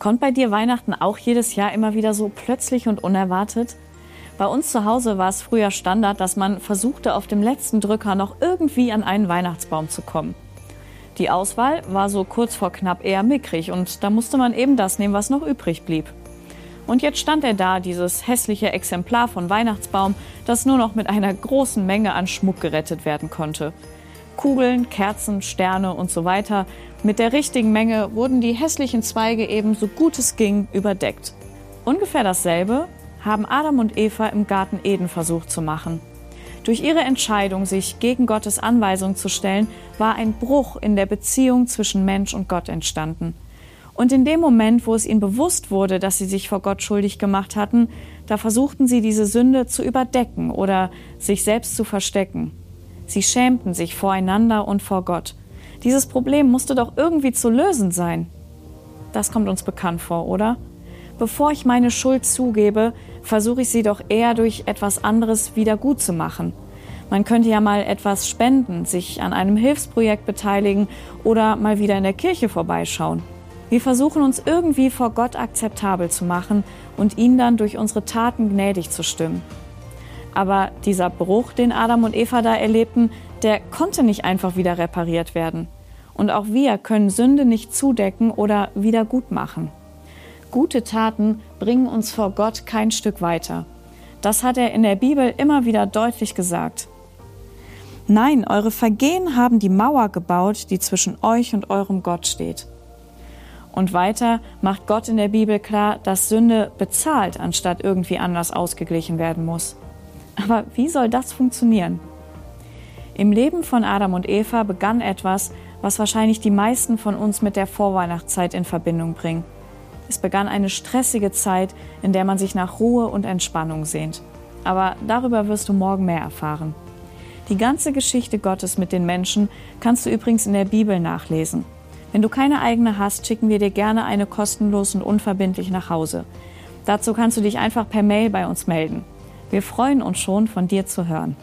Kommt bei dir Weihnachten auch jedes Jahr immer wieder so plötzlich und unerwartet? Bei uns zu Hause war es früher Standard, dass man versuchte, auf dem letzten Drücker noch irgendwie an einen Weihnachtsbaum zu kommen. Die Auswahl war so kurz vor knapp eher mickrig und da musste man eben das nehmen, was noch übrig blieb. Und jetzt stand er da, dieses hässliche Exemplar von Weihnachtsbaum, das nur noch mit einer großen Menge an Schmuck gerettet werden konnte. Kugeln, Kerzen, Sterne und so weiter. Mit der richtigen Menge wurden die hässlichen Zweige eben so gut es ging überdeckt. Ungefähr dasselbe haben Adam und Eva im Garten Eden versucht zu machen. Durch ihre Entscheidung, sich gegen Gottes Anweisung zu stellen, war ein Bruch in der Beziehung zwischen Mensch und Gott entstanden. Und in dem Moment, wo es ihnen bewusst wurde, dass sie sich vor Gott schuldig gemacht hatten, da versuchten sie diese Sünde zu überdecken oder sich selbst zu verstecken. Sie schämten sich voreinander und vor Gott. Dieses Problem musste doch irgendwie zu lösen sein. Das kommt uns bekannt vor, oder? Bevor ich meine Schuld zugebe, versuche ich sie doch eher durch etwas anderes wieder gut zu machen. Man könnte ja mal etwas spenden, sich an einem Hilfsprojekt beteiligen oder mal wieder in der Kirche vorbeischauen. Wir versuchen uns irgendwie vor Gott akzeptabel zu machen und ihn dann durch unsere Taten gnädig zu stimmen. Aber dieser Bruch, den Adam und Eva da erlebten, der konnte nicht einfach wieder repariert werden. Und auch wir können Sünde nicht zudecken oder wieder gut machen. Gute Taten bringen uns vor Gott kein Stück weiter. Das hat er in der Bibel immer wieder deutlich gesagt. Nein, eure Vergehen haben die Mauer gebaut, die zwischen euch und eurem Gott steht. Und weiter macht Gott in der Bibel klar, dass Sünde bezahlt, anstatt irgendwie anders ausgeglichen werden muss. Aber wie soll das funktionieren? Im Leben von Adam und Eva begann etwas, was wahrscheinlich die meisten von uns mit der Vorweihnachtszeit in Verbindung bringen. Es begann eine stressige Zeit, in der man sich nach Ruhe und Entspannung sehnt. Aber darüber wirst du morgen mehr erfahren. Die ganze Geschichte Gottes mit den Menschen kannst du übrigens in der Bibel nachlesen. Wenn du keine eigene hast, schicken wir dir gerne eine kostenlos und unverbindlich nach Hause. Dazu kannst du dich einfach per Mail bei uns melden. Wir freuen uns schon, von dir zu hören.